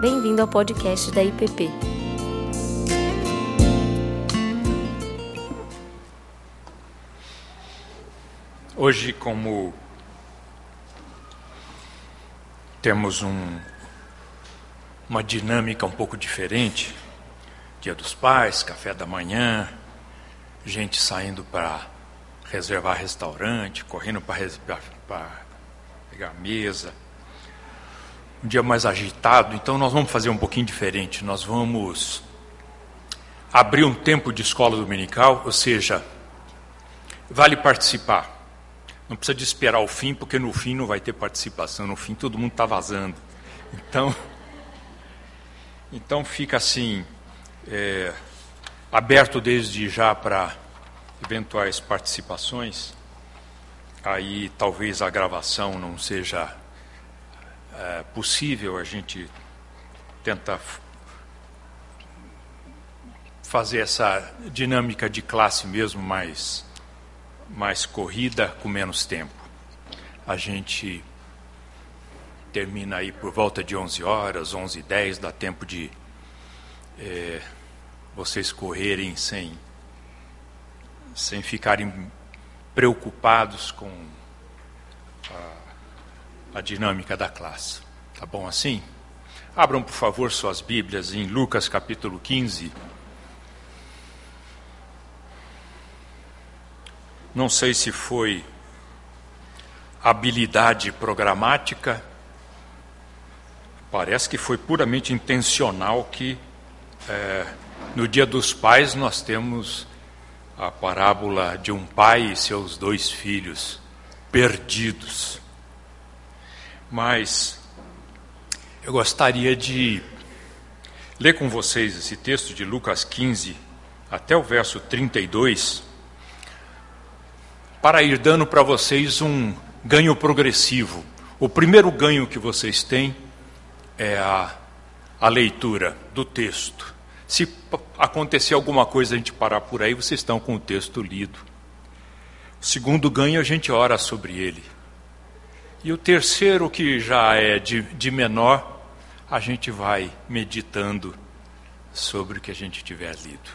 Bem-vindo ao podcast da IPP. Hoje, como temos um, uma dinâmica um pouco diferente, Dia dos Pais, café da manhã, gente saindo para reservar restaurante, correndo para pegar mesa. Um dia mais agitado, então nós vamos fazer um pouquinho diferente. Nós vamos abrir um tempo de escola dominical, ou seja, vale participar. Não precisa de esperar o fim, porque no fim não vai ter participação. No fim todo mundo está vazando. Então, então fica assim, é, aberto desde já para eventuais participações. Aí talvez a gravação não seja é, possível, a gente tenta fazer essa dinâmica de classe mesmo mais, mais corrida, com menos tempo. A gente termina aí por volta de 11 horas, 11 e 10, dá tempo de é, vocês correrem sem, sem ficarem preocupados com a, a dinâmica da classe. Tá bom assim? Abram, por favor, suas Bíblias em Lucas capítulo 15. Não sei se foi habilidade programática, parece que foi puramente intencional que é, no Dia dos Pais, nós temos a parábola de um pai e seus dois filhos perdidos. Mas eu gostaria de ler com vocês esse texto de Lucas 15 até o verso 32, para ir dando para vocês um ganho progressivo. O primeiro ganho que vocês têm é a, a leitura do texto. Se acontecer alguma coisa a gente parar por aí, vocês estão com o texto lido. O segundo ganho, a gente ora sobre ele. E o terceiro, que já é de, de menor, a gente vai meditando sobre o que a gente tiver lido.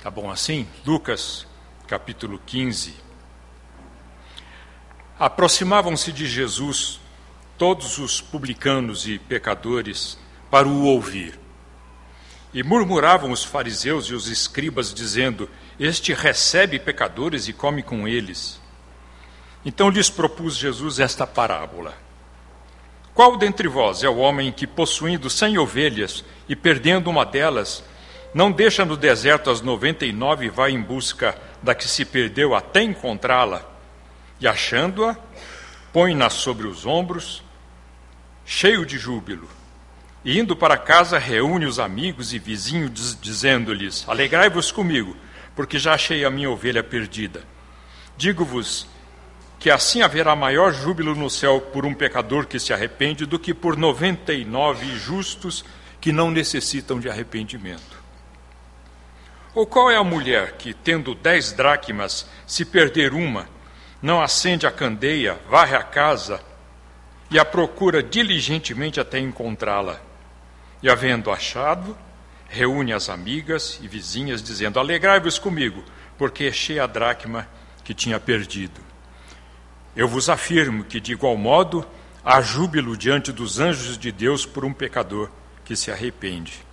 Tá bom assim? Lucas, capítulo 15. Aproximavam-se de Jesus todos os publicanos e pecadores para o ouvir. E murmuravam os fariseus e os escribas, dizendo: Este recebe pecadores e come com eles. Então lhes propôs Jesus esta parábola: Qual dentre vós é o homem que, possuindo cem ovelhas e perdendo uma delas, não deixa no deserto as noventa e nove e vai em busca da que se perdeu até encontrá-la? E achando-a, põe-na sobre os ombros, cheio de júbilo e indo para casa, reúne os amigos e vizinhos, dizendo-lhes: Alegrai-vos comigo, porque já achei a minha ovelha perdida. Digo-vos que assim haverá maior júbilo no céu por um pecador que se arrepende do que por noventa e nove justos que não necessitam de arrependimento. Ou qual é a mulher que, tendo dez dracmas, se perder uma, não acende a candeia, varre a casa e a procura diligentemente até encontrá-la? E havendo achado, reúne as amigas e vizinhas, dizendo: Alegrai-vos comigo, porque achei a dracma que tinha perdido. Eu vos afirmo que, de igual modo, há júbilo diante dos anjos de Deus por um pecador que se arrepende.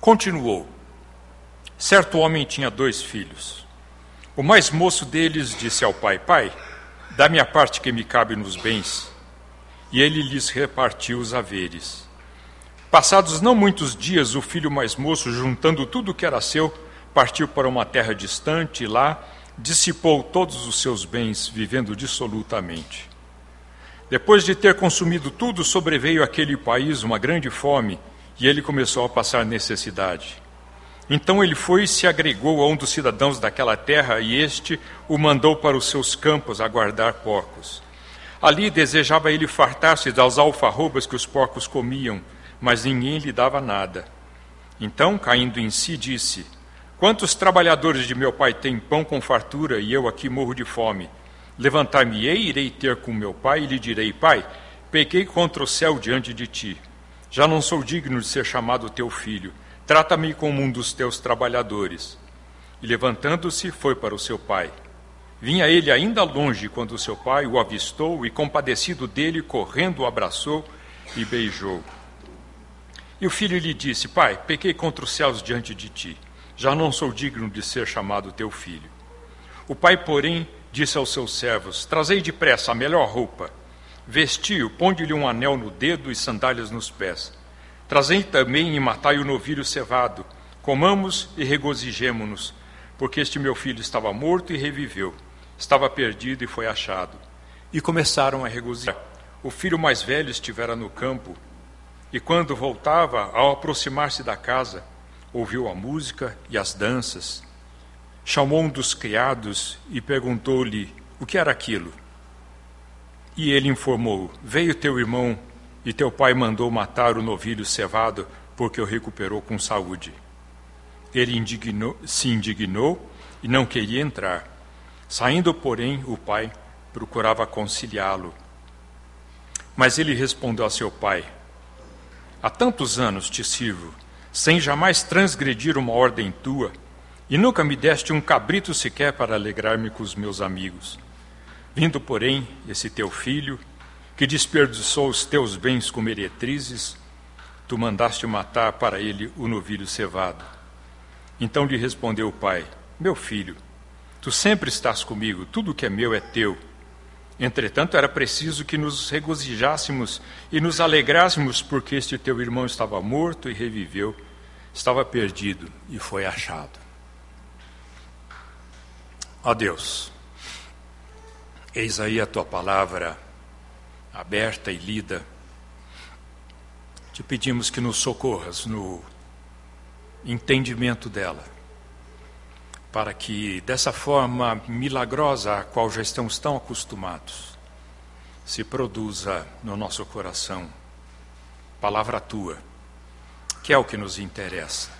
Continuou: Certo homem tinha dois filhos. O mais moço deles disse ao pai: Pai, dá-me a parte que me cabe nos bens. E ele lhes repartiu os haveres. Passados não muitos dias, o filho mais moço, juntando tudo o que era seu, partiu para uma terra distante e lá dissipou todos os seus bens, vivendo dissolutamente. Depois de ter consumido tudo, sobreveio àquele país uma grande fome e ele começou a passar necessidade. Então ele foi e se agregou a um dos cidadãos daquela terra e este o mandou para os seus campos a guardar porcos. Ali desejava ele fartar-se das alfarrobas que os porcos comiam mas ninguém lhe dava nada. Então, caindo em si, disse: Quantos trabalhadores de meu pai têm pão com fartura e eu aqui morro de fome? Levantar-me-ei, irei ter com meu pai e lhe direi: Pai, pequei contra o céu diante de ti. Já não sou digno de ser chamado teu filho. Trata-me como um dos teus trabalhadores. E levantando-se, foi para o seu pai. Vinha ele ainda longe quando seu pai o avistou e, compadecido dele, correndo, o abraçou e beijou. E o filho lhe disse: Pai, pequei contra os céus diante de ti. Já não sou digno de ser chamado teu filho. O pai, porém, disse aos seus servos: Trazei depressa a melhor roupa. Vestiu, ponde-lhe um anel no dedo e sandálias nos pés. Trazei também e matai o novilho cevado. Comamos e regozijemo-nos, porque este meu filho estava morto e reviveu estava perdido e foi achado. E começaram a regozijar. O filho mais velho estivera no campo, e quando voltava, ao aproximar-se da casa, ouviu a música e as danças. Chamou um dos criados e perguntou-lhe o que era aquilo. E ele informou: Veio teu irmão e teu pai mandou matar o novilho cevado porque o recuperou com saúde. Ele indignou, se indignou e não queria entrar. Saindo, porém, o pai procurava conciliá-lo. Mas ele respondeu a seu pai: Há tantos anos te sirvo, sem jamais transgredir uma ordem tua, e nunca me deste um cabrito sequer para alegrar-me com os meus amigos. Vindo, porém, esse teu filho, que desperdiçou os teus bens com meretrizes, tu mandaste matar para ele o novilho cevado. Então lhe respondeu o pai: Meu filho, Tu sempre estás comigo, tudo que é meu é teu. Entretanto, era preciso que nos regozijássemos e nos alegrássemos, porque este teu irmão estava morto e reviveu, estava perdido e foi achado. Ó Deus, eis aí a tua palavra aberta e lida. Te pedimos que nos socorras no entendimento dela para que dessa forma milagrosa a qual já estamos tão acostumados, se produza no nosso coração palavra tua, que é o que nos interessa.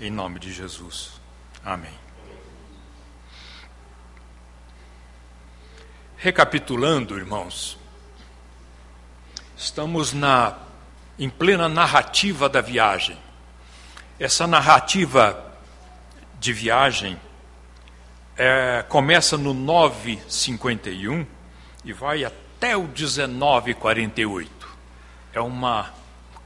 Em nome de Jesus. Amém. Recapitulando, irmãos, estamos na em plena narrativa da viagem. Essa narrativa de viagem é, começa no 951 e vai até o 1948. É uma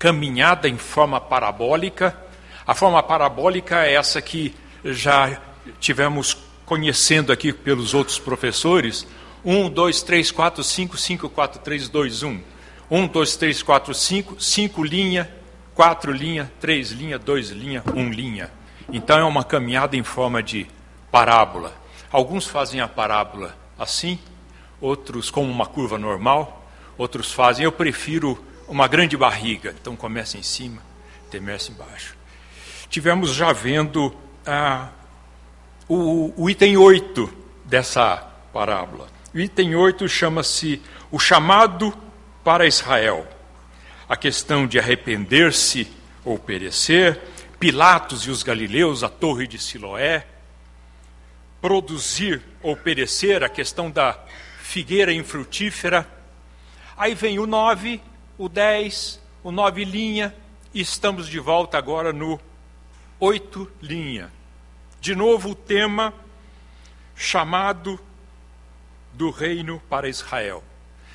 caminhada em forma parabólica. A forma parabólica é essa que já tivemos conhecendo aqui pelos outros professores. 1, 2, 3, 4, 5, 5, 4, 3, 2, 1. 1, 2, 3, 4, 5, 5 linha, 4 linha, 3 linha, 2 linha, 1 linha. Então é uma caminhada em forma de parábola. Alguns fazem a parábola assim, outros como uma curva normal, outros fazem. Eu prefiro uma grande barriga. Então começa em cima, termina embaixo. Tivemos já vendo ah, o, o item 8 dessa parábola. O item 8 chama-se o chamado para Israel. A questão de arrepender-se ou perecer, Pilatos e os galileus, a torre de Siloé, produzir ou perecer, a questão da figueira infrutífera. Aí vem o 9, o 10, o 9 linha, e estamos de volta agora no 8 linha. De novo o tema chamado do reino para Israel.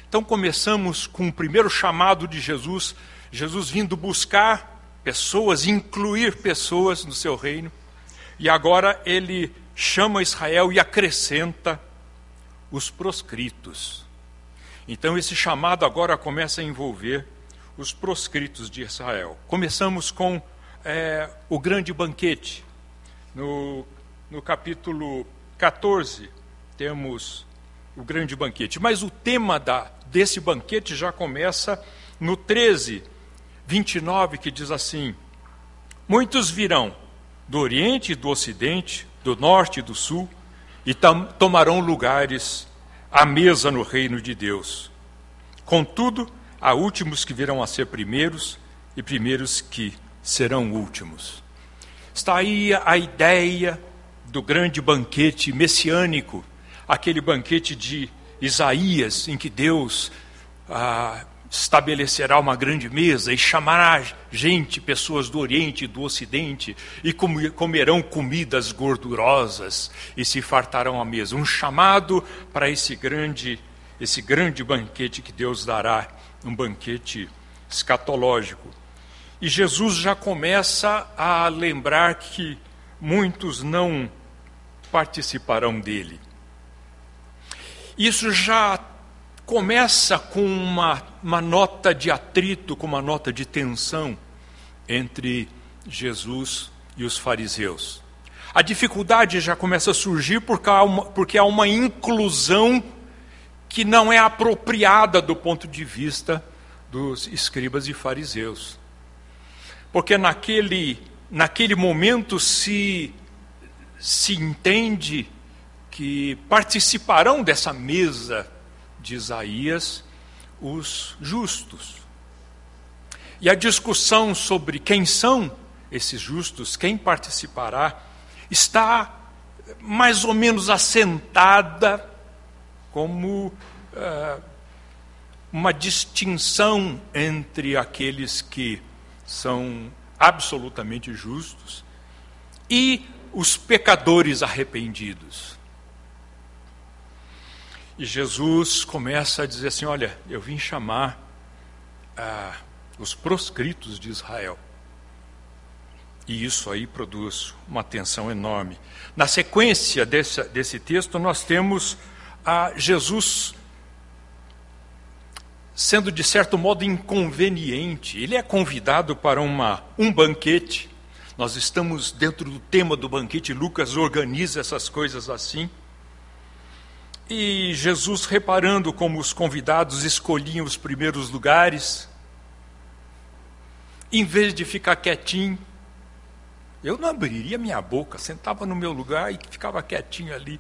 Então começamos com o primeiro chamado de Jesus, Jesus vindo buscar pessoas, incluir pessoas no seu reino. E agora ele chama Israel e acrescenta os proscritos. Então esse chamado agora começa a envolver os proscritos de Israel. Começamos com é, o grande banquete. No, no capítulo 14, temos o grande banquete. Mas o tema da, desse banquete já começa no 13, 29, que diz assim: Muitos virão do Oriente e do Ocidente, do Norte e do Sul, e tomarão lugares à mesa no reino de Deus. Contudo, há últimos que virão a ser primeiros, e primeiros que serão últimos. Está aí a ideia do grande banquete messiânico, aquele banquete de Isaías, em que Deus ah, estabelecerá uma grande mesa e chamará gente, pessoas do Oriente e do Ocidente, e comerão comidas gordurosas e se fartarão à mesa. Um chamado para esse grande, esse grande banquete que Deus dará, um banquete escatológico. E Jesus já começa a lembrar que muitos não participarão dele. Isso já começa com uma, uma nota de atrito, com uma nota de tensão entre Jesus e os fariseus. A dificuldade já começa a surgir porque há uma, porque há uma inclusão que não é apropriada do ponto de vista dos escribas e fariseus. Porque naquele, naquele momento se, se entende que participarão dessa mesa de Isaías os justos. E a discussão sobre quem são esses justos, quem participará, está mais ou menos assentada como uh, uma distinção entre aqueles que são absolutamente justos e os pecadores arrependidos. E Jesus começa a dizer assim: Olha, eu vim chamar ah, os proscritos de Israel. E isso aí produz uma tensão enorme. Na sequência desse, desse texto, nós temos a Jesus sendo, de certo modo, inconveniente. Ele é convidado para uma, um banquete. Nós estamos dentro do tema do banquete, Lucas organiza essas coisas assim. E Jesus, reparando como os convidados escolhiam os primeiros lugares, em vez de ficar quietinho, eu não abriria minha boca, sentava no meu lugar e ficava quietinho ali.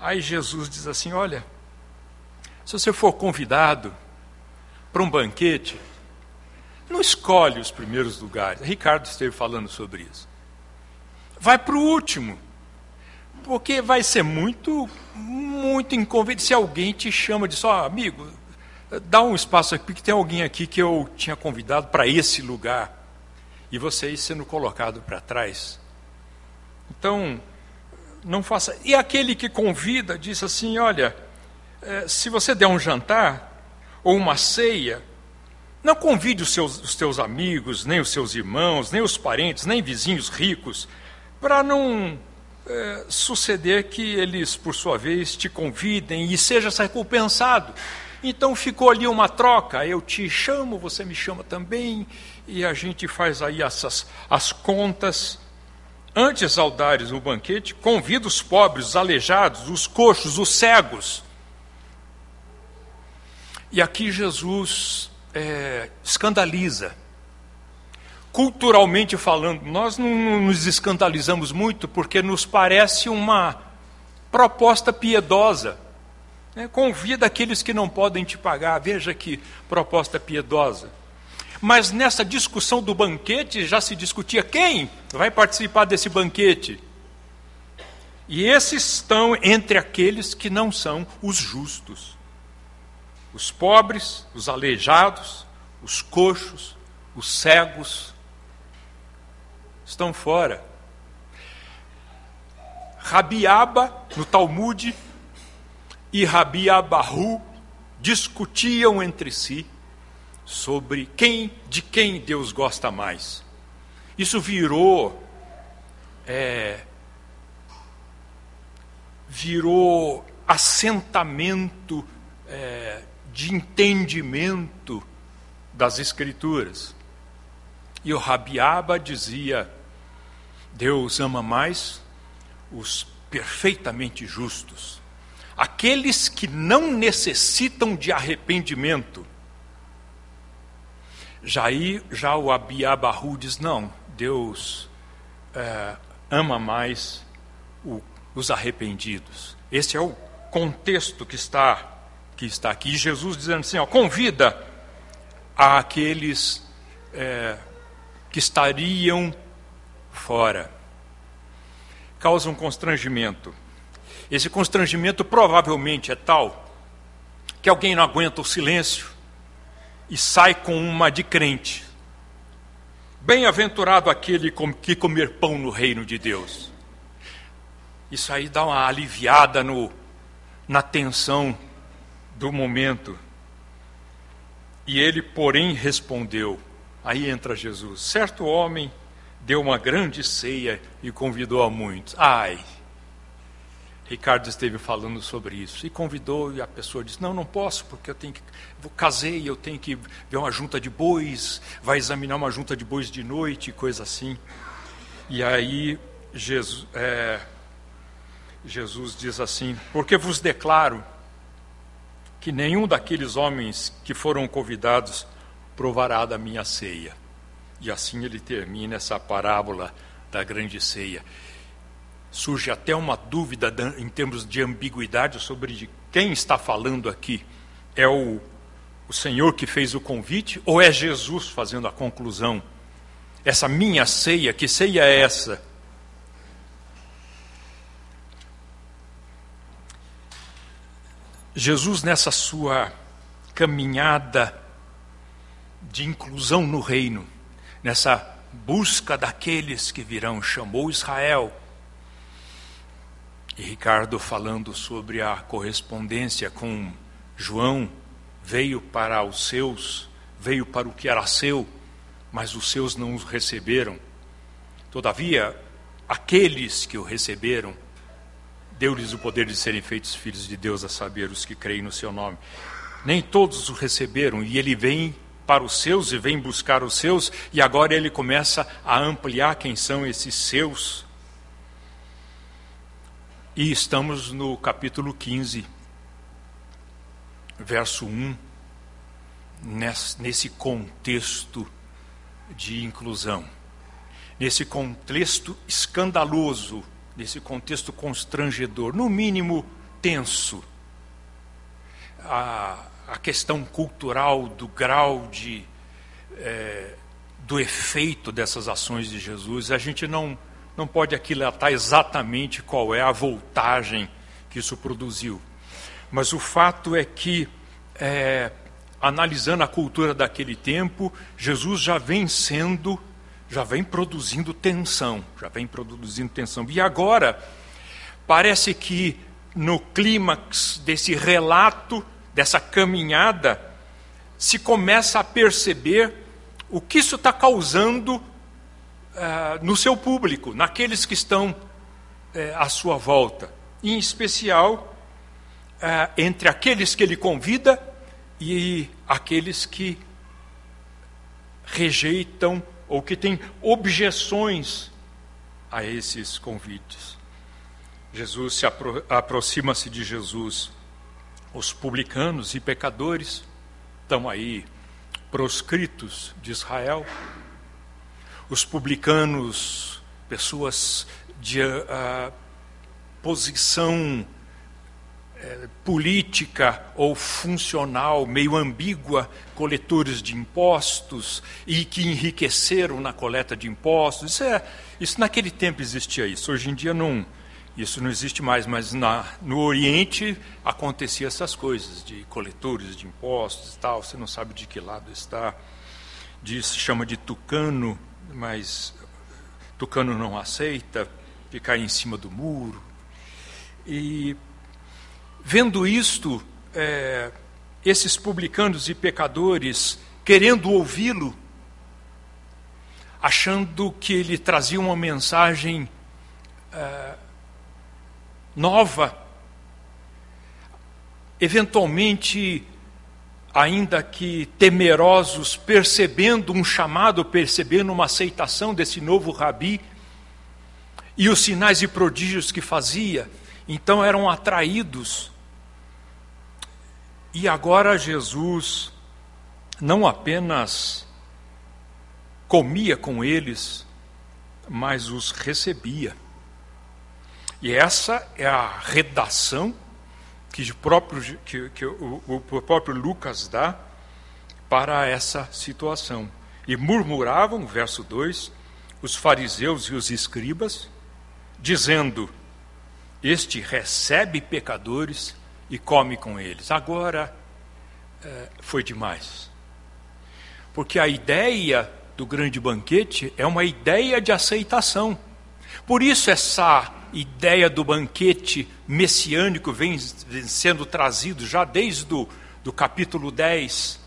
Aí Jesus diz assim: Olha, se você for convidado para um banquete, não escolhe os primeiros lugares. Ricardo esteve falando sobre isso. Vai para o último porque vai ser muito, muito inconveniente se alguém te chama de só, oh, amigo, dá um espaço aqui, porque tem alguém aqui que eu tinha convidado para esse lugar, e você ir sendo colocado para trás. Então, não faça. E aquele que convida diz assim: olha, é, se você der um jantar ou uma ceia, não convide os, seus, os teus amigos, nem os seus irmãos, nem os parentes, nem vizinhos ricos, para não é, suceder que eles, por sua vez, te convidem e seja recompensado. Então ficou ali uma troca, eu te chamo, você me chama também, e a gente faz aí essas as contas. Antes ao dares o banquete, convida os pobres, os aleijados, os coxos, os cegos. E aqui Jesus é, escandaliza culturalmente falando, nós não, nos escandalizamos muito porque nos parece uma proposta piedosa. Né? Convida aqueles que não podem te pagar, veja que proposta piedosa. Mas nessa discussão do banquete já se discutia quem vai participar desse banquete. E esses estão entre aqueles que não são os justos. Os pobres, os aleijados, os coxos, os cegos, estão fora. Rabiaba, no Talmud, e Rabiabahu discutiam entre si sobre quem, de quem Deus gosta mais. Isso virou é, virou assentamento é, de entendimento das Escrituras. E o Rabiaba dizia: Deus ama mais os perfeitamente justos, aqueles que não necessitam de arrependimento. Já, já o Abiabahu diz: não, Deus é, ama mais o, os arrependidos. Esse é o contexto que está, que está aqui. Jesus dizendo assim: ó, convida aqueles é, que estariam fora. Causa um constrangimento. Esse constrangimento provavelmente é tal que alguém não aguenta o silêncio e sai com uma de crente. Bem-aventurado aquele que comer pão no reino de Deus. Isso aí dá uma aliviada no, na tensão do momento. E ele, porém, respondeu: Aí entra Jesus. Certo homem deu uma grande ceia e convidou a muitos. Ai, Ricardo esteve falando sobre isso e convidou e a pessoa disse: "Não, não posso porque eu tenho que eu casei, eu tenho que ver uma junta de bois, vai examinar uma junta de bois de noite, coisa assim". E aí Jesus, é, Jesus diz assim: "Porque vos declaro que nenhum daqueles homens que foram convidados provará da minha ceia". E assim ele termina essa parábola da grande ceia surge até uma dúvida em termos de ambiguidade sobre de quem está falando aqui. É o, o Senhor que fez o convite ou é Jesus fazendo a conclusão? Essa minha ceia, que ceia é essa? Jesus, nessa sua caminhada de inclusão no reino, nessa busca daqueles que virão, chamou Israel e Ricardo falando sobre a correspondência com João, veio para os seus, veio para o que era seu, mas os seus não os receberam. Todavia, aqueles que o receberam, deu-lhes o poder de serem feitos filhos de Deus, a saber, os que creem no seu nome. Nem todos o receberam, e ele vem para os seus e vem buscar os seus, e agora ele começa a ampliar quem são esses seus e estamos no capítulo 15, verso 1, nesse contexto de inclusão, nesse contexto escandaloso, nesse contexto constrangedor, no mínimo tenso. A, a questão cultural do grau de. É, do efeito dessas ações de Jesus, a gente não não pode aquilatar exatamente qual é a voltagem que isso produziu. Mas o fato é que, é, analisando a cultura daquele tempo, Jesus já vem sendo, já vem produzindo tensão, já vem produzindo tensão. E agora, parece que no clímax desse relato, dessa caminhada, se começa a perceber o que isso está causando uh, no seu público, naqueles que estão uh, à sua volta, em especial uh, entre aqueles que ele convida e aqueles que rejeitam ou que têm objeções a esses convites. Jesus se apro aproxima-se de Jesus. Os publicanos e pecadores estão aí proscritos de Israel, os publicanos, pessoas de uh, posição uh, política ou funcional meio ambígua, coletores de impostos e que enriqueceram na coleta de impostos. Isso, é, isso naquele tempo existia isso. Hoje em dia não, isso não existe mais, mas na, no Oriente acontecia essas coisas de coletores de impostos e tal. Você não sabe de que lado está. Diz, chama de tucano mas Tucano não aceita, ficar em cima do muro. E vendo isto, é, esses publicanos e pecadores querendo ouvi-lo, achando que ele trazia uma mensagem é, nova, eventualmente ainda que temerosos, percebendo um chamado, percebendo uma aceitação desse novo rabi, e os sinais e prodígios que fazia, então eram atraídos. E agora Jesus não apenas comia com eles, mas os recebia. E essa é a redação que, próprio, que, que o, o próprio Lucas dá para essa situação. E murmuravam, verso 2, os fariseus e os escribas, dizendo: Este recebe pecadores e come com eles. Agora é, foi demais. Porque a ideia do grande banquete é uma ideia de aceitação. Por isso, essa ideia do banquete messiânico vem, sendo trazido já desde o do capítulo 10.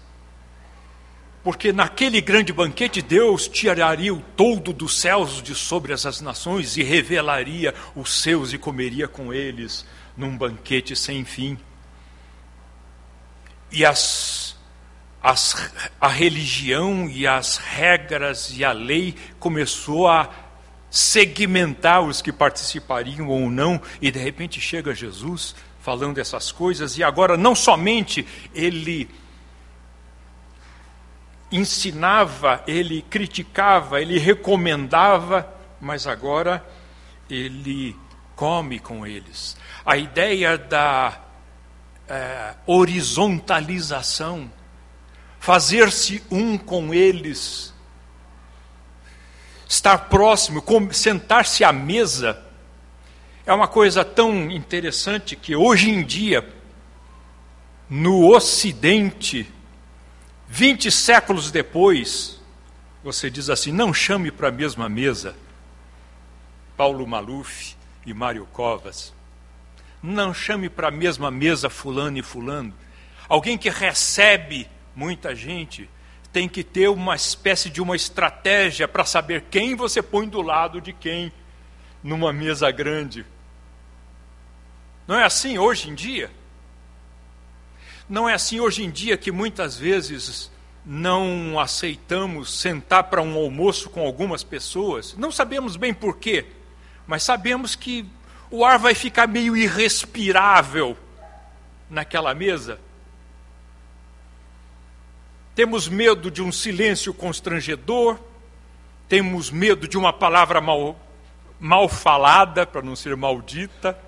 Porque naquele grande banquete Deus tiraria o todo dos céus de sobre as nações e revelaria os seus e comeria com eles num banquete sem fim. E as, as, a religião e as regras e a lei começou a segmentar os que participariam ou não, e de repente chega Jesus falando essas coisas, e agora não somente ele ensinava, ele criticava, ele recomendava, mas agora ele come com eles. A ideia da é, horizontalização, fazer-se um com eles, estar próximo, sentar-se à mesa, é uma coisa tão interessante que hoje em dia, no Ocidente, 20 séculos depois, você diz assim: não chame para a mesma mesa Paulo Maluf e Mário Covas. Não chame para a mesma mesa Fulano e Fulano. Alguém que recebe muita gente tem que ter uma espécie de uma estratégia para saber quem você põe do lado de quem numa mesa grande. Não é assim hoje em dia? Não é assim hoje em dia que muitas vezes não aceitamos sentar para um almoço com algumas pessoas? Não sabemos bem por quê, mas sabemos que o ar vai ficar meio irrespirável naquela mesa. Temos medo de um silêncio constrangedor, temos medo de uma palavra mal, mal falada, para não ser maldita,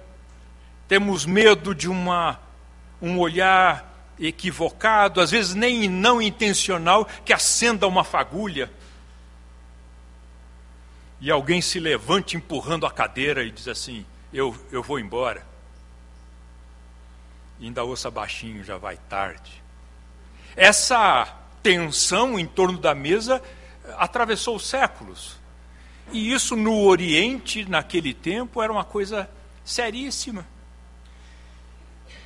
temos medo de uma, um olhar equivocado, às vezes nem não intencional, que acenda uma fagulha. E alguém se levante empurrando a cadeira e diz assim: Eu, eu vou embora. E ainda ouça baixinho, já vai tarde. Essa tensão em torno da mesa atravessou séculos. E isso no Oriente, naquele tempo, era uma coisa seríssima.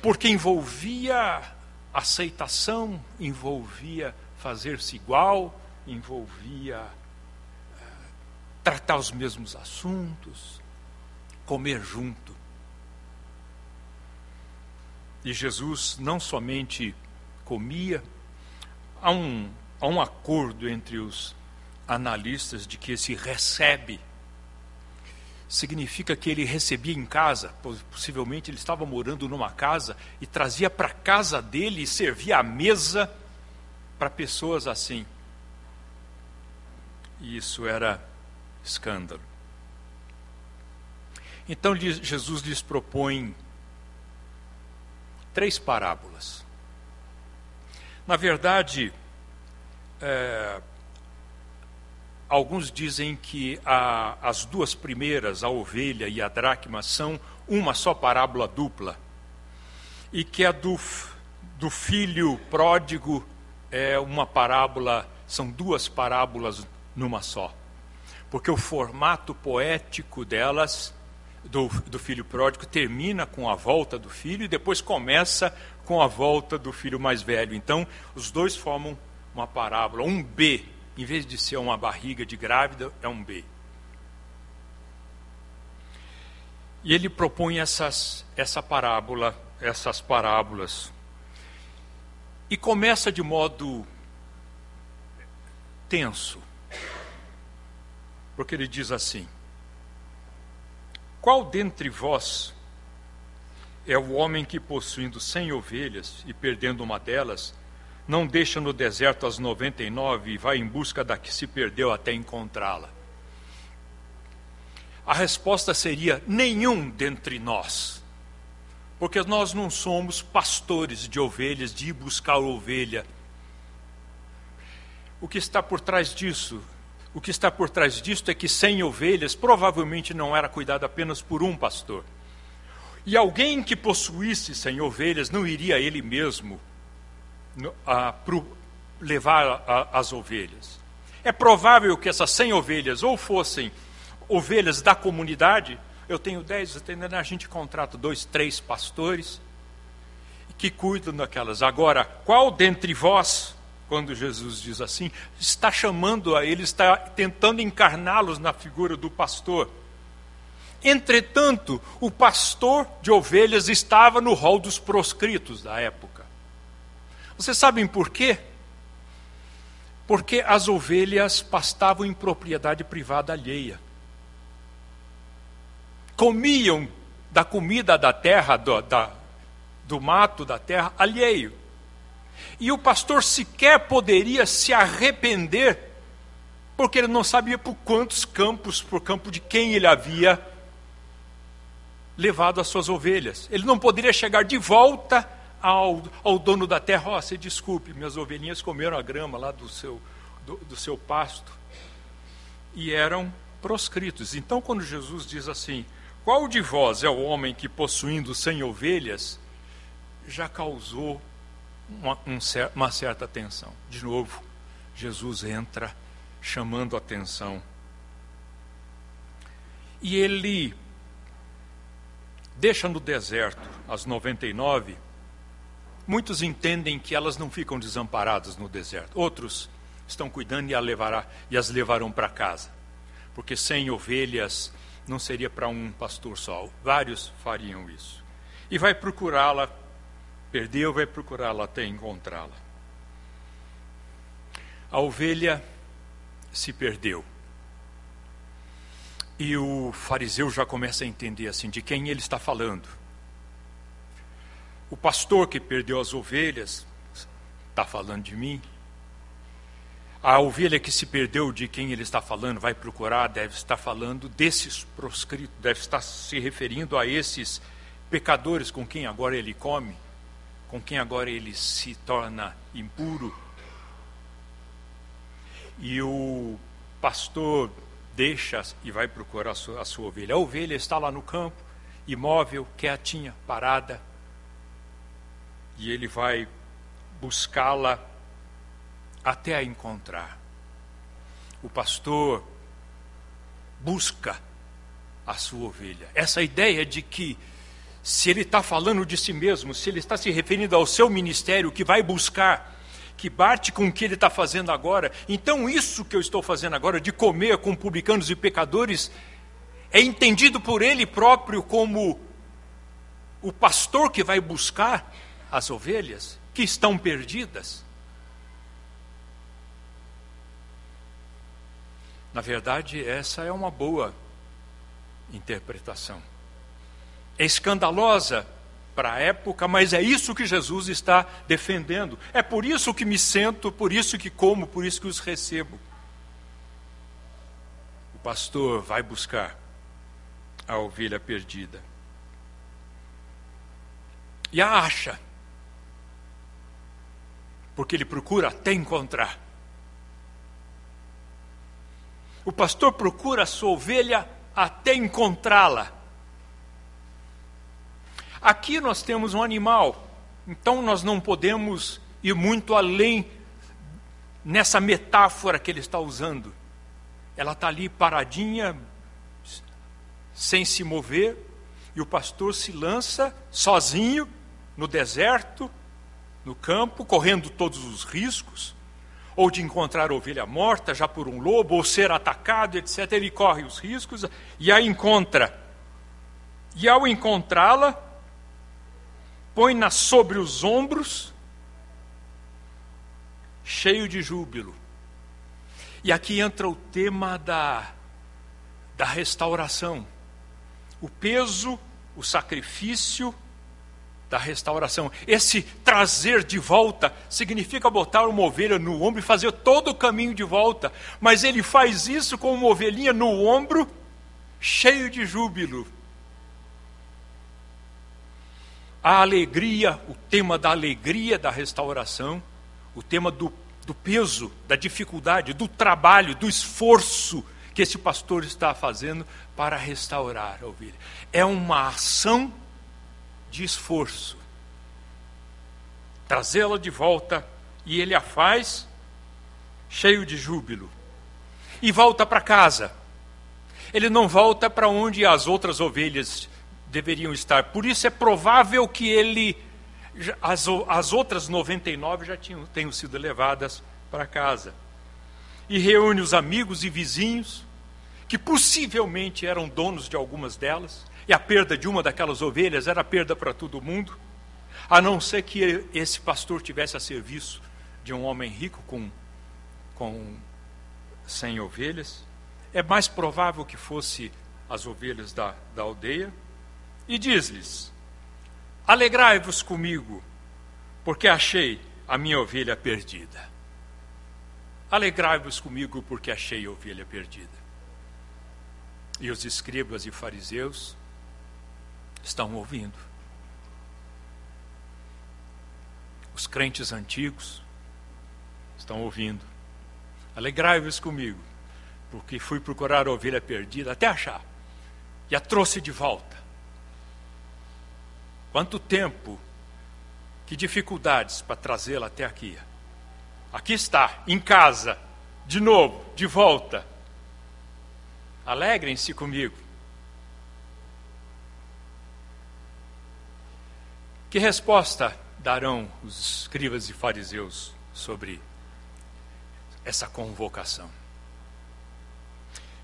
Porque envolvia aceitação envolvia fazer-se igual, envolvia uh, tratar os mesmos assuntos, comer junto. E Jesus não somente comia, há um, há um acordo entre os analistas de que esse recebe significa que ele recebia em casa, possivelmente ele estava morando numa casa e trazia para casa dele e servia a mesa para pessoas assim. E isso era escândalo. Então Jesus lhes propõe três parábolas. Na verdade, é, Alguns dizem que a, as duas primeiras, a ovelha e a dracma, são uma só parábola dupla. E que a do, do filho pródigo é uma parábola, são duas parábolas numa só. Porque o formato poético delas, do, do filho pródigo, termina com a volta do filho e depois começa com a volta do filho mais velho. Então, os dois formam uma parábola, um B em vez de ser uma barriga de grávida, é um B. E ele propõe essas, essa parábola, essas parábolas. E começa de modo tenso. Porque ele diz assim: Qual dentre vós é o homem que, possuindo cem ovelhas e perdendo uma delas, não deixa no deserto as 99 e vai em busca da que se perdeu até encontrá-la? A resposta seria: nenhum dentre nós. Porque nós não somos pastores de ovelhas, de ir buscar ovelha. O que está por trás disso? O que está por trás disso é que sem ovelhas provavelmente não era cuidado apenas por um pastor. E alguém que possuísse sem ovelhas não iria ele mesmo levar a, as ovelhas. É provável que essas 100 ovelhas ou fossem ovelhas da comunidade, eu tenho 10, a gente contrata dois, três pastores que cuidam daquelas. Agora, qual dentre vós, quando Jesus diz assim, está chamando a ele, está tentando encarná-los na figura do pastor? Entretanto, o pastor de ovelhas estava no rol dos proscritos da época. Vocês sabem por quê? Porque as ovelhas pastavam em propriedade privada alheia. Comiam da comida da terra, do, da, do mato da terra alheio. E o pastor sequer poderia se arrepender, porque ele não sabia por quantos campos, por campo de quem ele havia levado as suas ovelhas. Ele não poderia chegar de volta ao, ao dono da terra: Ó, oh, você desculpe, minhas ovelhinhas comeram a grama lá do seu, do, do seu pasto. E eram proscritos. Então, quando Jesus diz assim: Qual de vós é o homem que, possuindo cem ovelhas, já causou uma, um, uma certa tensão? De novo, Jesus entra chamando atenção. E ele deixa no deserto as 99, muitos entendem que elas não ficam desamparadas no deserto. Outros estão cuidando e, a levará, e as levarão para casa. Porque sem ovelhas não seria para um pastor só, vários fariam isso. E vai procurá-la, perdeu, vai procurá-la até encontrá-la. A ovelha se perdeu. E o fariseu já começa a entender assim de quem ele está falando. O pastor que perdeu as ovelhas está falando de mim. A ovelha que se perdeu de quem ele está falando vai procurar, deve estar falando desses proscritos, deve estar se referindo a esses pecadores com quem agora ele come, com quem agora ele se torna impuro. E o pastor deixa e vai procurar a sua, a sua ovelha. A ovelha está lá no campo, imóvel, quietinha, parada. E ele vai buscá-la até a encontrar. O pastor busca a sua ovelha. Essa ideia de que, se ele está falando de si mesmo, se ele está se referindo ao seu ministério, que vai buscar que bate com o que ele está fazendo agora. Então, isso que eu estou fazendo agora, de comer com publicanos e pecadores, é entendido por ele próprio como o pastor que vai buscar as ovelhas que estão perdidas. Na verdade, essa é uma boa interpretação. É escandalosa para a época, mas é isso que Jesus está defendendo. É por isso que me sento, por isso que como, por isso que os recebo. O pastor vai buscar a ovelha perdida. E a acha. Porque ele procura até encontrar. O pastor procura a sua ovelha até encontrá-la. Aqui nós temos um animal, então nós não podemos ir muito além nessa metáfora que ele está usando. Ela está ali paradinha, sem se mover, e o pastor se lança sozinho no deserto, no campo, correndo todos os riscos, ou de encontrar ovelha morta já por um lobo, ou ser atacado, etc. Ele corre os riscos e a encontra. E ao encontrá-la, põe-na sobre os ombros, cheio de júbilo. E aqui entra o tema da, da restauração. O peso, o sacrifício da restauração. Esse trazer de volta significa botar uma ovelha no ombro e fazer todo o caminho de volta. Mas ele faz isso com uma ovelhinha no ombro, cheio de júbilo a alegria, o tema da alegria da restauração, o tema do, do peso, da dificuldade, do trabalho, do esforço que esse pastor está fazendo para restaurar a ovelha. É uma ação de esforço. Trazê-la de volta e ele a faz cheio de júbilo. E volta para casa. Ele não volta para onde as outras ovelhas deveriam estar. Por isso é provável que ele, as, as outras 99 já tinham, tenham sido levadas para casa. E reúne os amigos e vizinhos, que possivelmente eram donos de algumas delas, e a perda de uma daquelas ovelhas era perda para todo mundo, a não ser que esse pastor tivesse a serviço de um homem rico com, com 100 ovelhas. É mais provável que fosse as ovelhas da, da aldeia. E diz-lhes: Alegrai-vos comigo, porque achei a minha ovelha perdida. Alegrai-vos comigo, porque achei a ovelha perdida. E os escribas e fariseus estão ouvindo. Os crentes antigos estão ouvindo. Alegrai-vos comigo, porque fui procurar a ovelha perdida até achar, e a trouxe de volta. Quanto tempo, que dificuldades para trazê-la até aqui. Aqui está, em casa, de novo, de volta. Alegrem-se comigo. Que resposta darão os escribas e fariseus sobre essa convocação?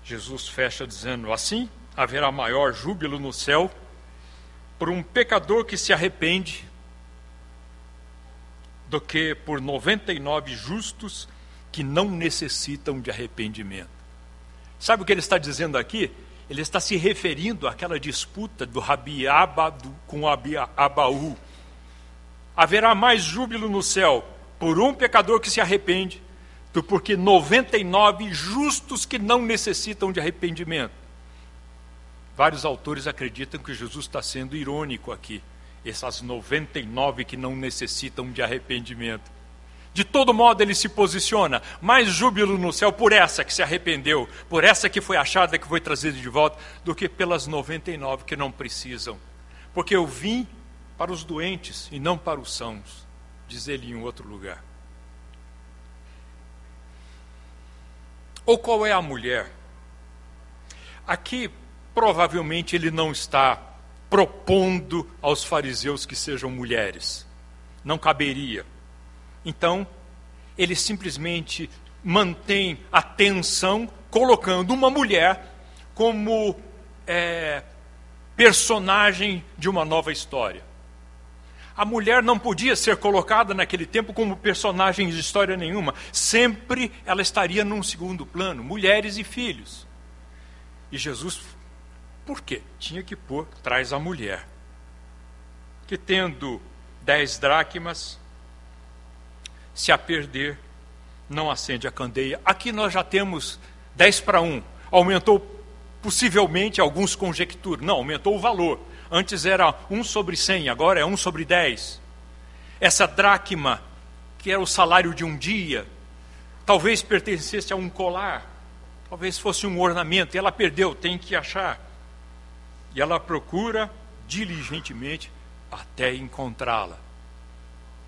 Jesus fecha dizendo: Assim haverá maior júbilo no céu por um pecador que se arrepende do que por 99 justos que não necessitam de arrependimento. Sabe o que ele está dizendo aqui? Ele está se referindo àquela disputa do Rabi Abba com Abaú. Haverá mais júbilo no céu por um pecador que se arrepende do porque 99 justos que não necessitam de arrependimento. Vários autores acreditam que Jesus está sendo irônico aqui. Essas 99 que não necessitam de arrependimento. De todo modo, ele se posiciona. Mais júbilo no céu por essa que se arrependeu, por essa que foi achada, que foi trazida de volta, do que pelas 99 que não precisam. Porque eu vim para os doentes e não para os sãos, diz ele em outro lugar. Ou qual é a mulher? Aqui, provavelmente, ele não está propondo aos fariseus que sejam mulheres. Não caberia. Então, ele simplesmente mantém a tensão, colocando uma mulher como é, personagem de uma nova história. A mulher não podia ser colocada naquele tempo como personagem de história nenhuma. Sempre ela estaria num segundo plano, mulheres e filhos. E Jesus, por quê? Tinha que pôr, traz a mulher. Que tendo dez dracmas, se a perder, não acende a candeia. Aqui nós já temos dez para um. Aumentou possivelmente, alguns conjecturam. Não, aumentou o valor. Antes era 1 sobre 100, agora é 1 sobre 10. Essa dracma, que era o salário de um dia, talvez pertencesse a um colar, talvez fosse um ornamento, e ela perdeu, tem que achar. E ela procura diligentemente até encontrá-la.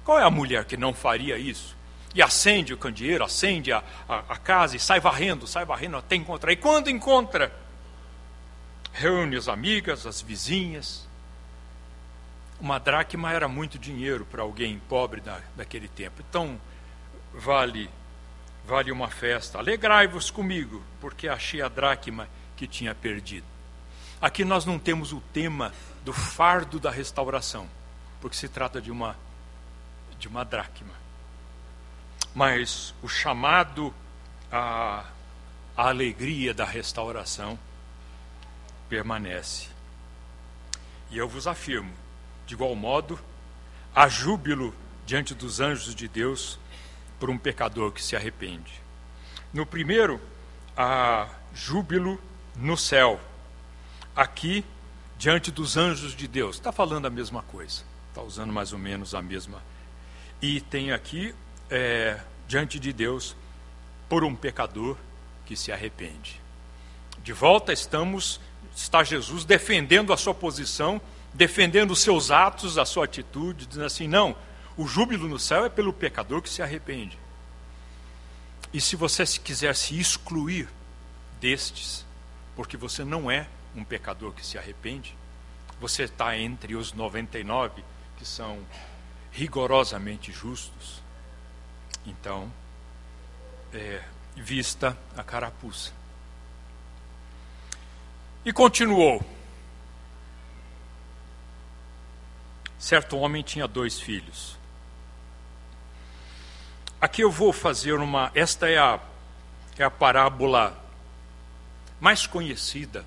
Qual é a mulher que não faria isso? E acende o candeeiro, acende a, a, a casa e sai varrendo, sai varrendo até encontrar. E quando encontra, reúne as amigas, as vizinhas. Uma dracma era muito dinheiro para alguém pobre da, daquele tempo. Então, vale vale uma festa. Alegrai-vos comigo, porque achei a dracma que tinha perdido. Aqui nós não temos o tema do fardo da restauração, porque se trata de uma de uma dracma. Mas o chamado à, à alegria da restauração permanece. E eu vos afirmo, de igual modo, há júbilo diante dos anjos de Deus por um pecador que se arrepende. No primeiro, há júbilo no céu. Aqui, diante dos anjos de Deus. Está falando a mesma coisa. Está usando mais ou menos a mesma. E tem aqui, é, diante de Deus, por um pecador que se arrepende. De volta estamos está Jesus defendendo a sua posição, defendendo os seus atos, a sua atitude, dizendo assim: não, O júbilo no céu é pelo pecador que se arrepende. E se você quiser se excluir destes, porque você não é um pecador que se arrepende, você está entre os 99 que são rigorosamente justos, então, é, vista a carapuça. E continuou. Certo homem tinha dois filhos. Aqui eu vou fazer uma. Esta é a, é a parábola mais conhecida,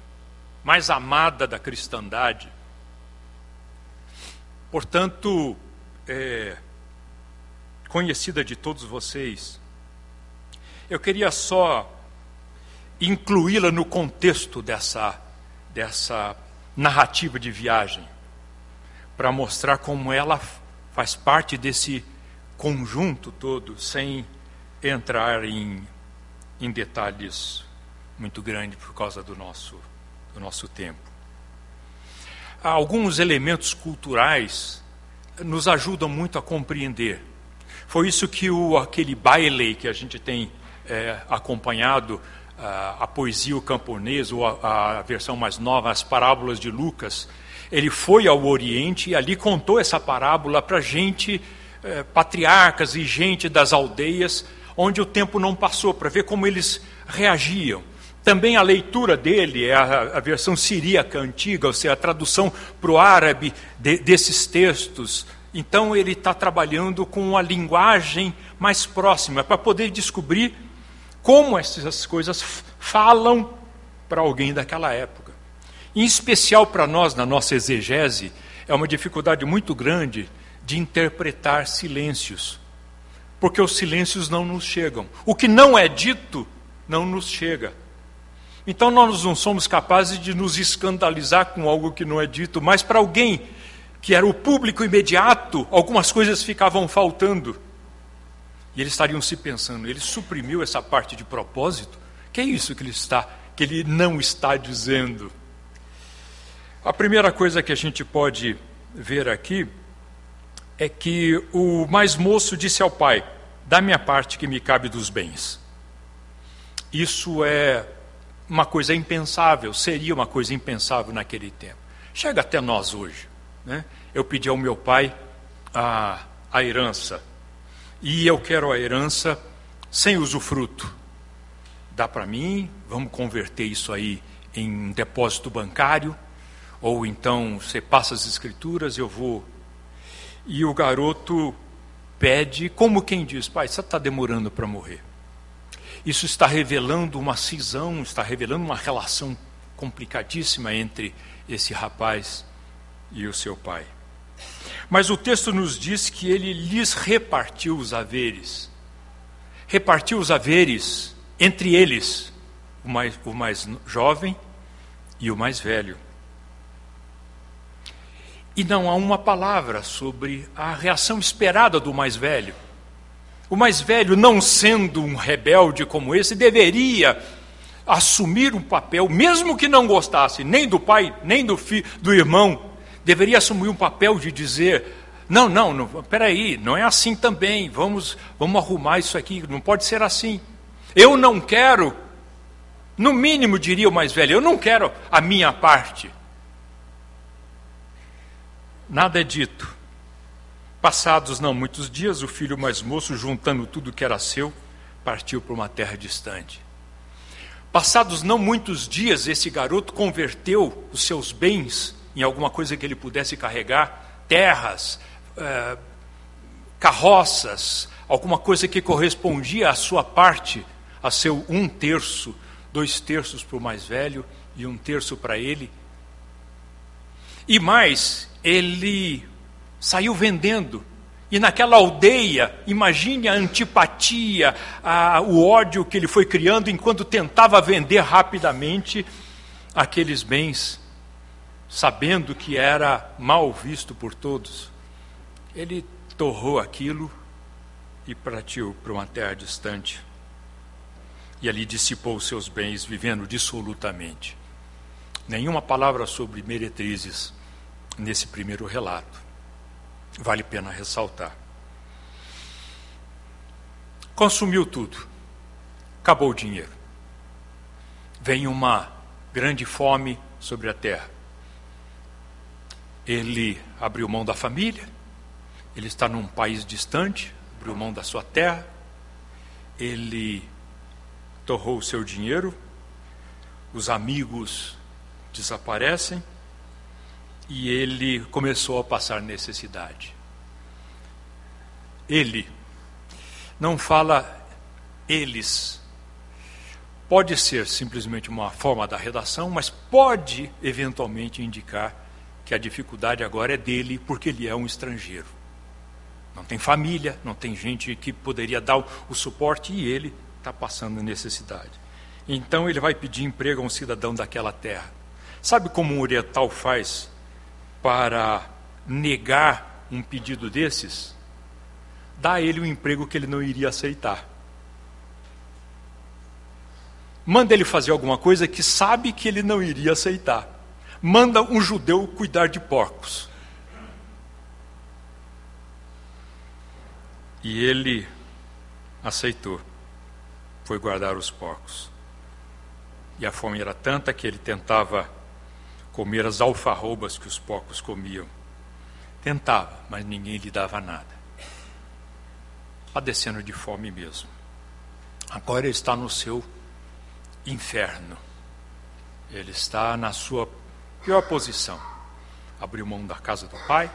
mais amada da cristandade. Portanto, é, conhecida de todos vocês. Eu queria só incluí-la no contexto dessa, dessa narrativa de viagem, para mostrar como ela faz parte desse conjunto todo, sem entrar em, em detalhes muito grandes por causa do nosso, do nosso tempo. Alguns elementos culturais nos ajudam muito a compreender. Foi isso que o, aquele baile que a gente tem é, acompanhado, a, a poesia o camponês, ou a, a versão mais nova, as parábolas de Lucas, ele foi ao Oriente e ali contou essa parábola para gente, é, patriarcas e gente das aldeias, onde o tempo não passou, para ver como eles reagiam. Também a leitura dele é a, a versão siríaca antiga, ou seja, a tradução para o árabe de, desses textos. Então ele está trabalhando com a linguagem mais próxima, para poder descobrir como essas coisas falam para alguém daquela época. Em especial para nós, na nossa exegese, é uma dificuldade muito grande de interpretar silêncios, porque os silêncios não nos chegam. O que não é dito não nos chega. Então nós não somos capazes de nos escandalizar com algo que não é dito, mas para alguém que era o público imediato, algumas coisas ficavam faltando. E eles estariam se pensando, ele suprimiu essa parte de propósito? Que é isso que ele está, que ele não está dizendo? A primeira coisa que a gente pode ver aqui é que o mais moço disse ao pai: "Da minha parte que me cabe dos bens". Isso é uma coisa impensável, seria uma coisa impensável naquele tempo. Chega até nós hoje. Né? Eu pedi ao meu pai a, a herança e eu quero a herança sem usufruto. Dá para mim, vamos converter isso aí em depósito bancário, ou então você passa as escrituras, eu vou. E o garoto pede, como quem diz, pai, você está demorando para morrer. Isso está revelando uma cisão, está revelando uma relação complicadíssima entre esse rapaz e o seu pai. Mas o texto nos diz que ele lhes repartiu os haveres. Repartiu os haveres entre eles, o mais, o mais jovem e o mais velho. E não há uma palavra sobre a reação esperada do mais velho. O mais velho, não sendo um rebelde como esse, deveria assumir um papel, mesmo que não gostasse nem do pai, nem do filho, do irmão, deveria assumir um papel de dizer: não, não, não peraí, não é assim também, vamos, vamos arrumar isso aqui, não pode ser assim. Eu não quero, no mínimo diria o mais velho, eu não quero a minha parte. Nada é dito. Passados não muitos dias, o filho mais moço, juntando tudo que era seu, partiu para uma terra distante. Passados não muitos dias, esse garoto converteu os seus bens em alguma coisa que ele pudesse carregar, terras, eh, carroças, alguma coisa que correspondia à sua parte, a seu um terço, dois terços para o mais velho e um terço para ele. E mais, ele saiu vendendo. E naquela aldeia, imagine a antipatia, a, o ódio que ele foi criando enquanto tentava vender rapidamente aqueles bens sabendo que era mal visto por todos, ele torrou aquilo e partiu para uma terra distante. E ali dissipou seus bens, vivendo dissolutamente. Nenhuma palavra sobre meretrizes nesse primeiro relato. Vale a pena ressaltar. Consumiu tudo. Acabou o dinheiro. Vem uma grande fome sobre a terra. Ele abriu mão da família, ele está num país distante, abriu mão da sua terra, ele torrou o seu dinheiro, os amigos desaparecem e ele começou a passar necessidade. Ele não fala eles. Pode ser simplesmente uma forma da redação, mas pode eventualmente indicar que a dificuldade agora é dele porque ele é um estrangeiro. Não tem família, não tem gente que poderia dar o suporte e ele está passando necessidade. Então ele vai pedir emprego a um cidadão daquela terra. Sabe como um oriental faz para negar um pedido desses? Dá a ele um emprego que ele não iria aceitar. Manda ele fazer alguma coisa que sabe que ele não iria aceitar. Manda um judeu cuidar de porcos. E ele aceitou. Foi guardar os porcos. E a fome era tanta que ele tentava comer as alfarrobas que os porcos comiam. Tentava, mas ninguém lhe dava nada. Padecendo de fome mesmo. Agora ele está no seu inferno. Ele está na sua pior posição. Abriu mão da casa do pai,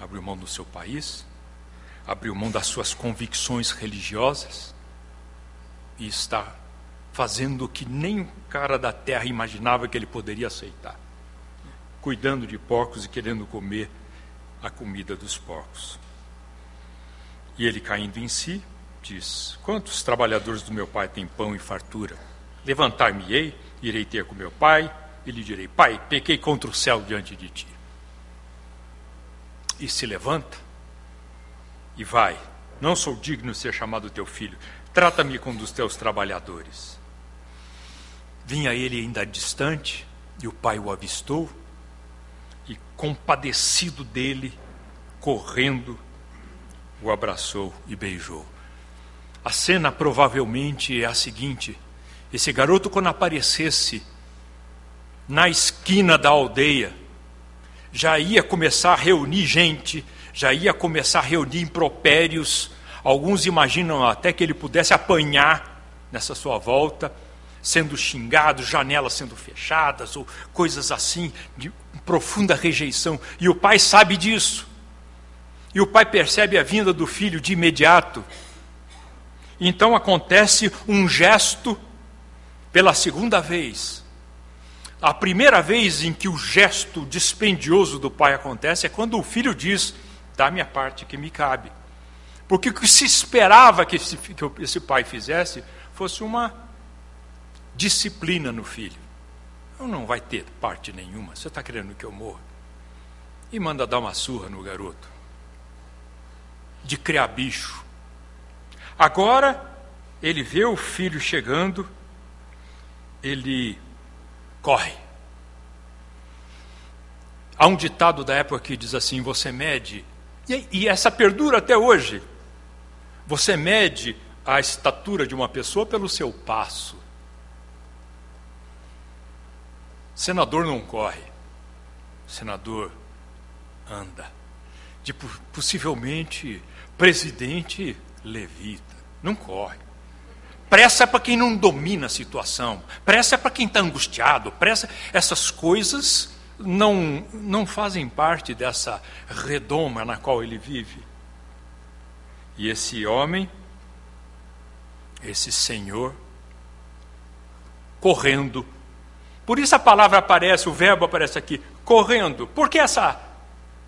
abriu mão do seu país, abriu mão das suas convicções religiosas e está fazendo o que nem o cara da terra imaginava que ele poderia aceitar. Cuidando de porcos e querendo comer a comida dos porcos. E ele caindo em si, diz: Quantos trabalhadores do meu pai têm pão e fartura? Levantar-me-ei, irei ter com meu pai, e lhe direi: Pai, pequei contra o céu diante de ti. E se levanta e vai. Não sou digno de ser chamado teu filho. Trata-me como dos teus trabalhadores. Vinha ele ainda distante, e o pai o avistou, e compadecido dele, correndo, o abraçou e beijou. A cena provavelmente é a seguinte: esse garoto, quando aparecesse na esquina da aldeia, já ia começar a reunir gente, já ia começar a reunir impropérios. Alguns imaginam até que ele pudesse apanhar nessa sua volta, sendo xingado, janelas sendo fechadas, ou coisas assim, de profunda rejeição. E o pai sabe disso. E o pai percebe a vinda do filho de imediato. Então acontece um gesto pela segunda vez. A primeira vez em que o gesto dispendioso do pai acontece é quando o filho diz: dá minha parte que me cabe. Porque o que se esperava que esse, que esse pai fizesse fosse uma disciplina no filho. Não, não vai ter parte nenhuma, você está querendo que eu morra. E manda dar uma surra no garoto. De criar bicho. Agora, ele vê o filho chegando ele corre. Há um ditado da época que diz assim: você mede, e, e essa perdura até hoje. Você mede a estatura de uma pessoa pelo seu passo. Senador não corre, senador anda. De, possivelmente, presidente levita, não corre. Pressa é para quem não domina a situação. Pressa é para quem está angustiado. Pressa, essas coisas não, não fazem parte dessa redoma na qual ele vive. E esse homem, esse senhor, correndo. Por isso a palavra aparece, o verbo aparece aqui, correndo. Por que essa,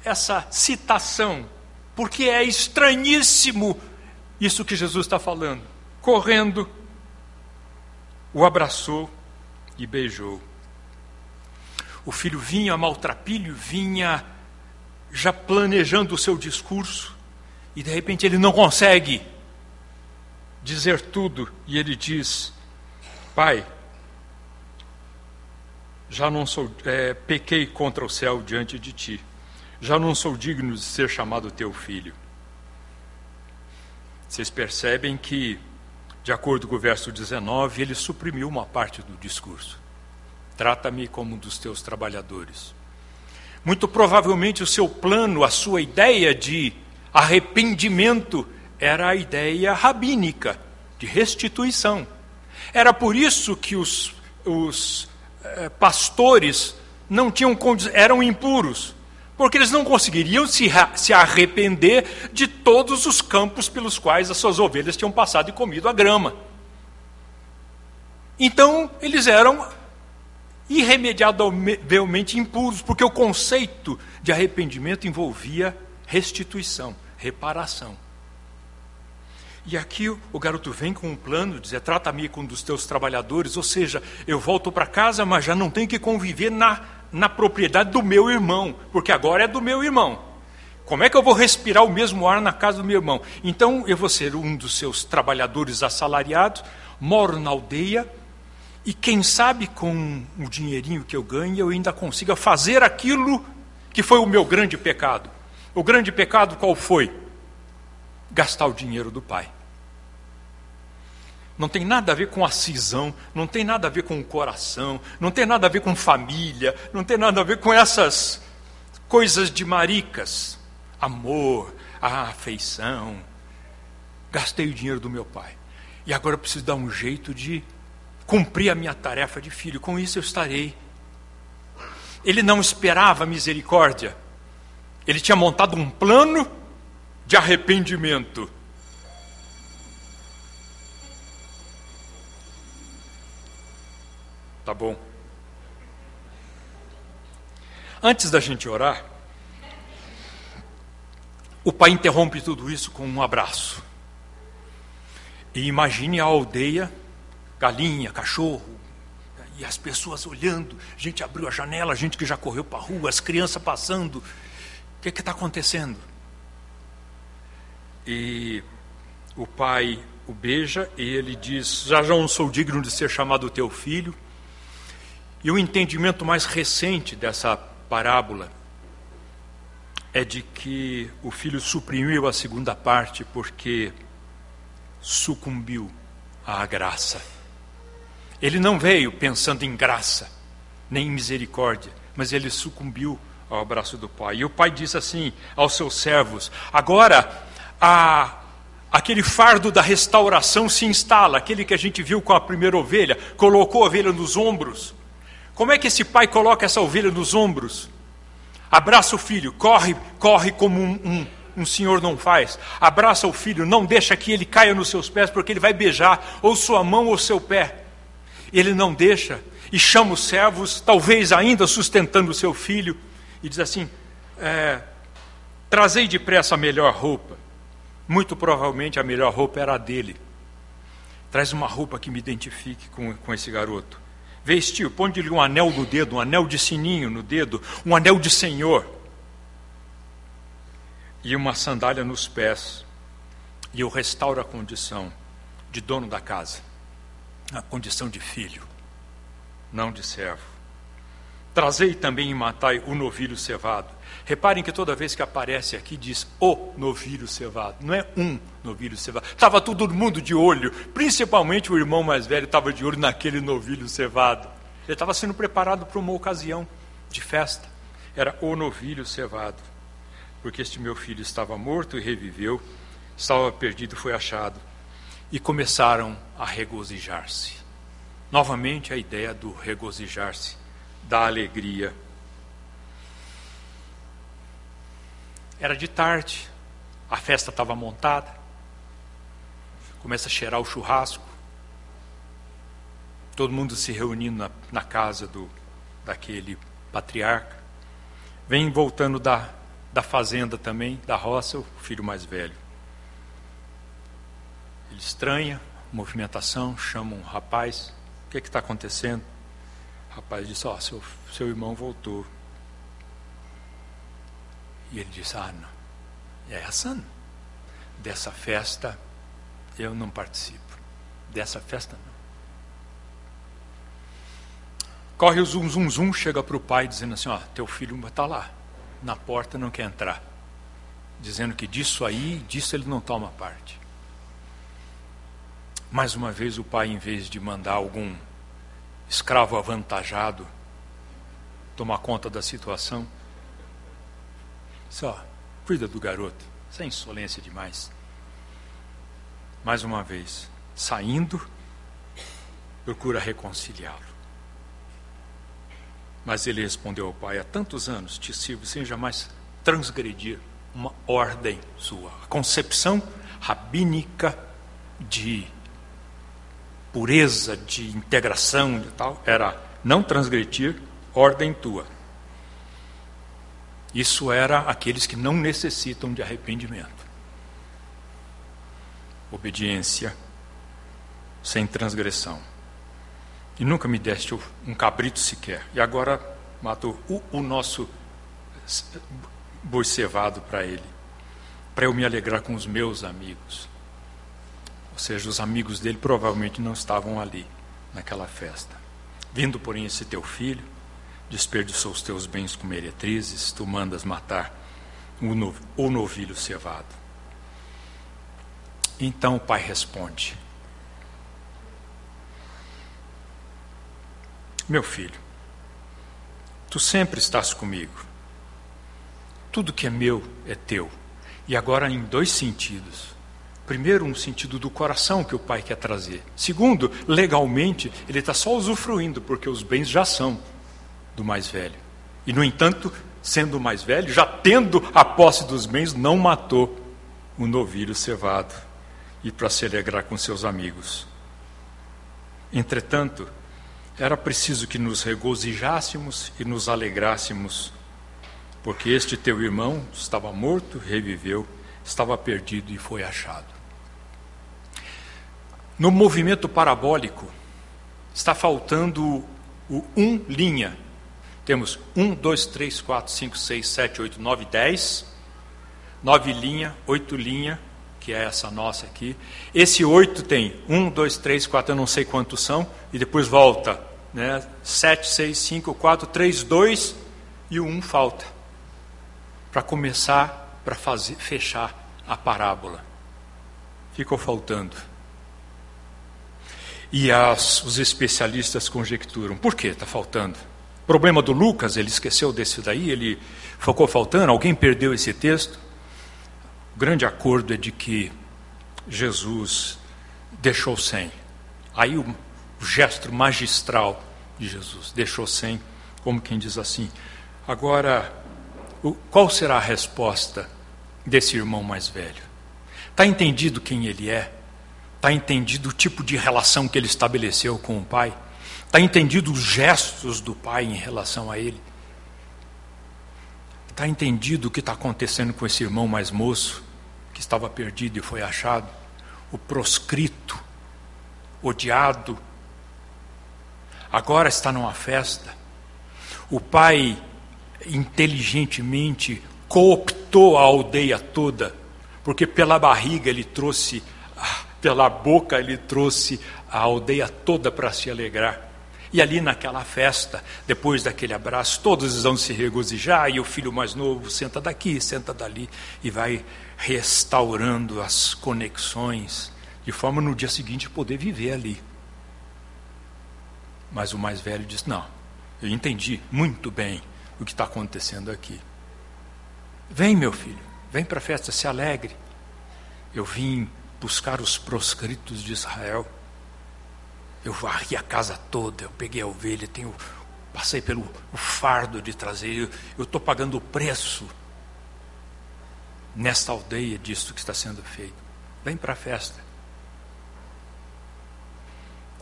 essa citação? Porque é estranhíssimo isso que Jesus está falando correndo, o abraçou e beijou. O filho vinha maltrapilho, vinha já planejando o seu discurso, e de repente ele não consegue dizer tudo, e ele diz: Pai, já não sou, é, pequei contra o céu diante de ti, já não sou digno de ser chamado teu filho. Vocês percebem que de acordo com o verso 19, ele suprimiu uma parte do discurso. Trata-me como um dos teus trabalhadores. Muito provavelmente o seu plano, a sua ideia de arrependimento era a ideia rabínica de restituição. Era por isso que os, os pastores não tinham eram impuros, porque eles não conseguiriam se, se arrepender de todos os campos pelos quais as suas ovelhas tinham passado e comido a grama. Então, eles eram irremediavelmente impuros, porque o conceito de arrependimento envolvia restituição, reparação. E aqui o garoto vem com um plano, dizer: trata-me com um dos teus trabalhadores, ou seja, eu volto para casa, mas já não tenho que conviver na, na propriedade do meu irmão, porque agora é do meu irmão. Como é que eu vou respirar o mesmo ar na casa do meu irmão? Então eu vou ser um dos seus trabalhadores assalariados, moro na aldeia, e quem sabe com o dinheirinho que eu ganho eu ainda consiga fazer aquilo que foi o meu grande pecado. O grande pecado qual foi? Gastar o dinheiro do pai. Não tem nada a ver com a cisão, não tem nada a ver com o coração, não tem nada a ver com família, não tem nada a ver com essas coisas de maricas. Amor, afeição. Gastei o dinheiro do meu pai. E agora eu preciso dar um jeito de cumprir a minha tarefa de filho, com isso eu estarei. Ele não esperava misericórdia, ele tinha montado um plano de arrependimento. Tá bom. Antes da gente orar, o pai interrompe tudo isso com um abraço. E imagine a aldeia galinha, cachorro, e as pessoas olhando, gente abriu a janela, gente que já correu para a rua, as crianças passando. O que está acontecendo? E o pai o beija e ele diz: Já não sou digno de ser chamado teu filho. E o entendimento mais recente dessa parábola é de que o filho suprimiu a segunda parte porque sucumbiu à graça. Ele não veio pensando em graça, nem em misericórdia, mas ele sucumbiu ao abraço do pai. E o pai disse assim aos seus servos: agora a, aquele fardo da restauração se instala, aquele que a gente viu com a primeira ovelha, colocou a ovelha nos ombros. Como é que esse pai coloca essa ovelha nos ombros? Abraça o filho, corre, corre como um, um, um senhor não faz. Abraça o filho, não deixa que ele caia nos seus pés, porque ele vai beijar ou sua mão ou seu pé ele não deixa e chama os servos, talvez ainda sustentando o seu filho, e diz assim: é, Trazei depressa a melhor roupa. Muito provavelmente a melhor roupa era a dele. Traz uma roupa que me identifique com, com esse garoto. Vestiu, põe-lhe um anel no dedo, um anel de sininho no dedo, um anel de senhor. E uma sandália nos pés. E eu restauro a condição de dono da casa na condição de filho, não de servo. Trazei também e matai o novilho cevado. Reparem que toda vez que aparece aqui diz o novilho cevado, não é um novilho cevado. Estava todo mundo de olho, principalmente o irmão mais velho estava de olho naquele novilho cevado. Ele estava sendo preparado para uma ocasião de festa. Era o novilho cevado. Porque este meu filho estava morto e reviveu, estava perdido e foi achado e começaram a regozijar-se. Novamente a ideia do regozijar-se, da alegria. Era de tarde, a festa estava montada, começa a cheirar o churrasco, todo mundo se reunindo na, na casa do, daquele patriarca. Vem voltando da, da fazenda também, da roça, o filho mais velho. Ele estranha a movimentação, chama um rapaz. O que é está acontecendo? O rapaz disse: Ó, oh, seu, seu irmão voltou. E ele disse: Ah, não. É essa Dessa festa eu não participo. Dessa festa não. Corre o zum, zum, zum, chega para o pai dizendo assim: Ó, teu filho está lá, na porta não quer entrar. Dizendo que disso aí, disso ele não toma parte. Mais uma vez, o pai, em vez de mandar algum escravo avantajado tomar conta da situação, só cuida do garoto, sem insolência demais. Mais uma vez, saindo, procura reconciliá-lo. Mas ele respondeu ao pai: Há tantos anos te sirvo sem jamais transgredir uma ordem sua. A concepção rabínica de pureza, de integração e tal, era não transgredir ordem tua. Isso era aqueles que não necessitam de arrependimento. Obediência sem transgressão. E nunca me deste um cabrito sequer. E agora matou o, o nosso boi cevado para ele, para eu me alegrar com os meus amigos. Ou seja, os amigos dele provavelmente não estavam ali, naquela festa. Vindo, porém, esse teu filho, desperdiçou os teus bens com meretrizes, tu mandas matar o novilho cevado. Então o pai responde: Meu filho, tu sempre estás comigo. Tudo que é meu é teu. E agora em dois sentidos. Primeiro, um sentido do coração que o pai quer trazer. Segundo, legalmente, ele está só usufruindo, porque os bens já são do mais velho. E, no entanto, sendo o mais velho, já tendo a posse dos bens, não matou o novilho cevado e para se alegrar com seus amigos. Entretanto, era preciso que nos regozijássemos e nos alegrássemos, porque este teu irmão estava morto, reviveu, estava perdido e foi achado. No movimento parabólico, está faltando o um linha. Temos um, dois, três, quatro, cinco, seis, sete, oito, nove, dez. Nove linha, oito linha, que é essa nossa aqui. Esse oito tem um, dois, três, quatro, eu não sei quantos são, e depois volta. Né? Sete, seis, cinco, quatro, três, dois, e o um falta. Para começar, para fechar a parábola. Ficou faltando. E as, os especialistas conjecturam: por que está faltando? Problema do Lucas, ele esqueceu desse daí, ele ficou faltando, alguém perdeu esse texto. O grande acordo é de que Jesus deixou sem. Aí o, gesto magistral de Jesus, deixou sem, como quem diz assim. Agora, qual será a resposta desse irmão mais velho? Está entendido quem ele é? Está entendido o tipo de relação que ele estabeleceu com o pai? Está entendido os gestos do pai em relação a ele? Está entendido o que está acontecendo com esse irmão mais moço, que estava perdido e foi achado? O proscrito, odiado, agora está numa festa. O pai inteligentemente cooptou a aldeia toda, porque pela barriga ele trouxe, ah, pela boca ele trouxe a aldeia toda para se alegrar. E ali naquela festa, depois daquele abraço, todos vão se regozijar e o filho mais novo senta daqui, senta dali e vai restaurando as conexões, de forma no dia seguinte poder viver ali. Mas o mais velho diz: Não, eu entendi muito bem o que está acontecendo aqui. Vem, meu filho, vem para a festa, se alegre. Eu vim buscar os proscritos de Israel. Eu varri a casa toda, eu peguei a ovelha, tenho, passei pelo fardo de trazer, eu estou pagando o preço nesta aldeia disso que está sendo feito. Vem para a festa.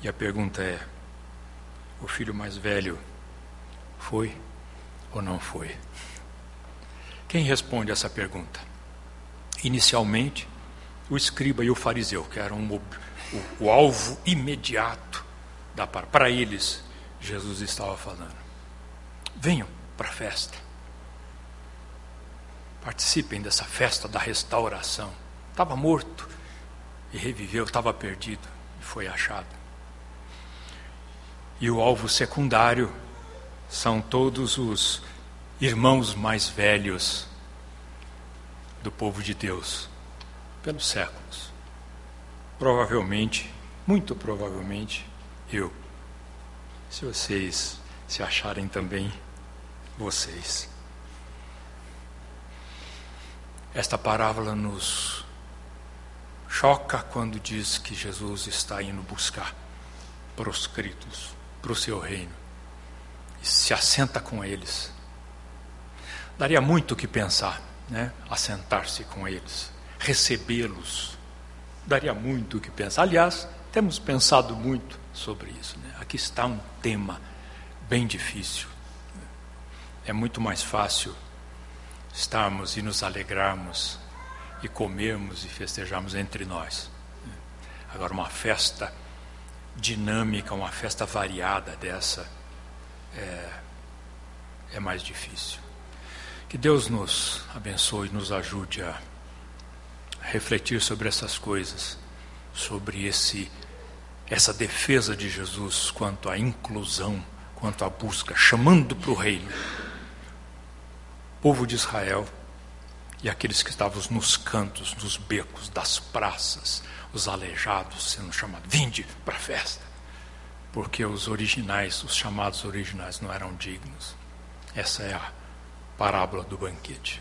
E a pergunta é: o filho mais velho foi ou não foi? Quem responde essa pergunta? Inicialmente, o escriba e o fariseu, que eram o, o, alvo imediato da para eles Jesus estava falando. Venham para a festa. Participem dessa festa da restauração. Estava morto e reviveu, estava perdido e foi achado. E o alvo secundário são todos os irmãos mais velhos do povo de Deus pelos séculos. Provavelmente Muito provavelmente eu. Se vocês se acharem também vocês. Esta parábola nos choca quando diz que Jesus está indo buscar proscritos para o seu reino e se assenta com eles. Daria muito o que pensar, né? Assentar-se com eles, recebê-los. Daria muito o que pensar. Aliás, temos pensado muito sobre isso. Né? Aqui está um tema bem difícil. É muito mais fácil estarmos e nos alegrarmos e comermos e festejarmos entre nós. Agora, uma festa dinâmica, uma festa variada dessa é, é mais difícil. Que Deus nos abençoe e nos ajude a refletir sobre essas coisas, sobre esse essa defesa de Jesus quanto à inclusão, quanto à busca, chamando para o reino. Povo de Israel e aqueles que estavam nos cantos, nos becos, das praças, os aleijados sendo chamados, vinde para a festa, porque os originais, os chamados originais, não eram dignos. Essa é a parábola do banquete.